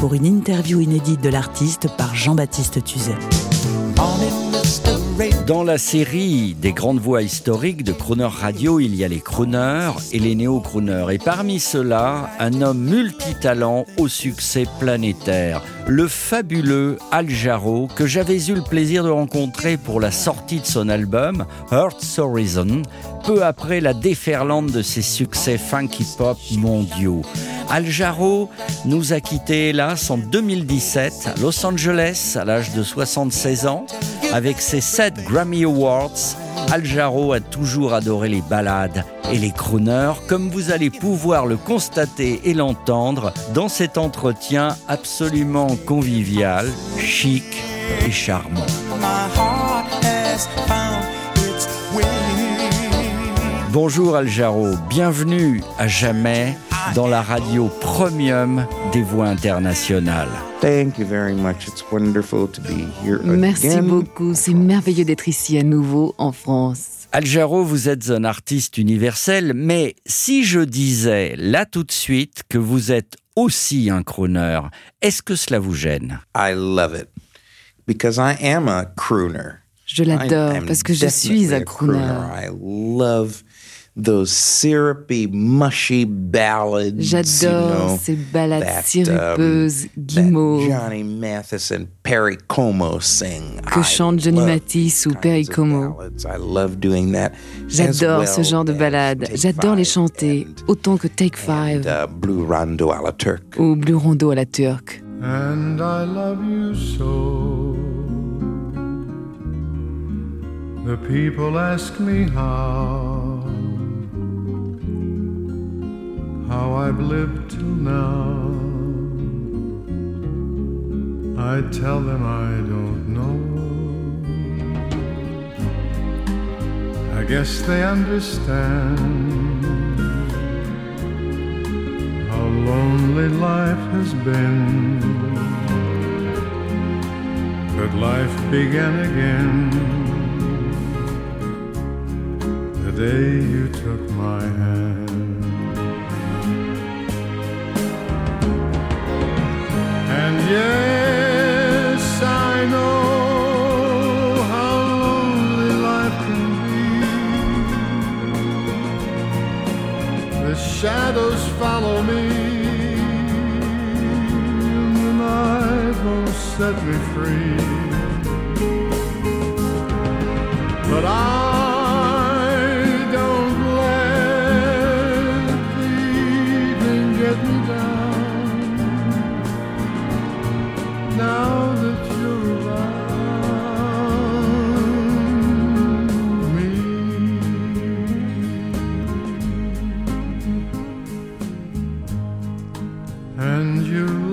pour une interview inédite de l'artiste par Jean-Baptiste Tuzet. Dans la série des grandes voix historiques de Crooner Radio, il y a les crooners et les néo-crooners. Et parmi ceux-là, un homme multitalent au succès planétaire, le fabuleux Al Jarreau, que j'avais eu le plaisir de rencontrer pour la sortie de son album Heart's Horizon, peu après la déferlante de ses succès funky pop mondiaux. Al Jarreau nous a quittés hélas en 2017 à Los Angeles à l'âge de 76 ans. Avec ses 7 Grammy Awards, Al Jarreau a toujours adoré les ballades et les crooners, comme vous allez pouvoir le constater et l'entendre dans cet entretien absolument convivial, chic et charmant. Bonjour Al bienvenue à jamais dans la radio premium des voix internationales. Thank you very much. It's wonderful to be here Merci beaucoup, c'est merveilleux d'être ici à nouveau en France. Al Jarreau, vous êtes un artiste universel, mais si je disais là tout de suite que vous êtes aussi un crooner, est-ce que cela vous gêne? I love it because I am a crooner. Je l'adore I parce que je suis un crooner. I love those syrupy, mushy ballads. you J'adore know, ces ballades that, um, sirupeuses, that guimauves, Johnny Mathis and Perry Como sing. que I chante Johnny love Matisse ou Perry Como. ballads. I love doing that. as J'adore ce genre de ballades. Take J'adore les Five chanter, and- autant que Take Five and, uh, Blue Rondo à la Turk. ou Blue Rondo à la turque. and I love you so. The people ask me how, I've lived till now. I tell them I don't know. I guess they understand how lonely life has been. But life began again the day you took my hand. Shadows follow me, the night won't set me free. But I don't let the evening get me down.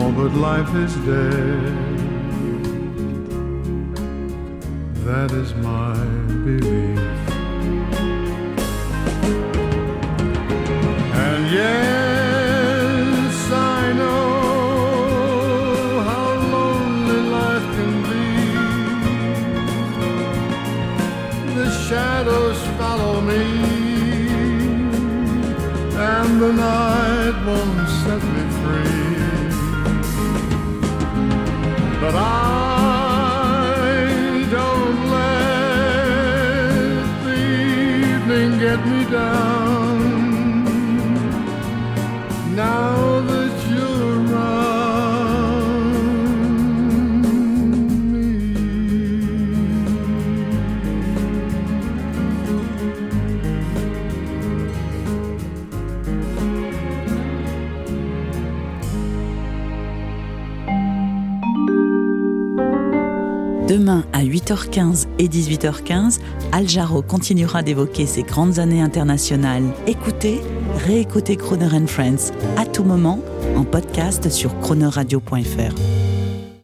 all but life is dead. That is my belief. And yes, I know how lonely life can be. The shadows follow me, and the night won't set me free. But I don't let the evening get me down. Now Demain à 8h15 et 18h15, Al Jarreau continuera d'évoquer ses grandes années internationales. Écoutez, réécoutez Croner Friends à tout moment en podcast sur chronoradio.fr.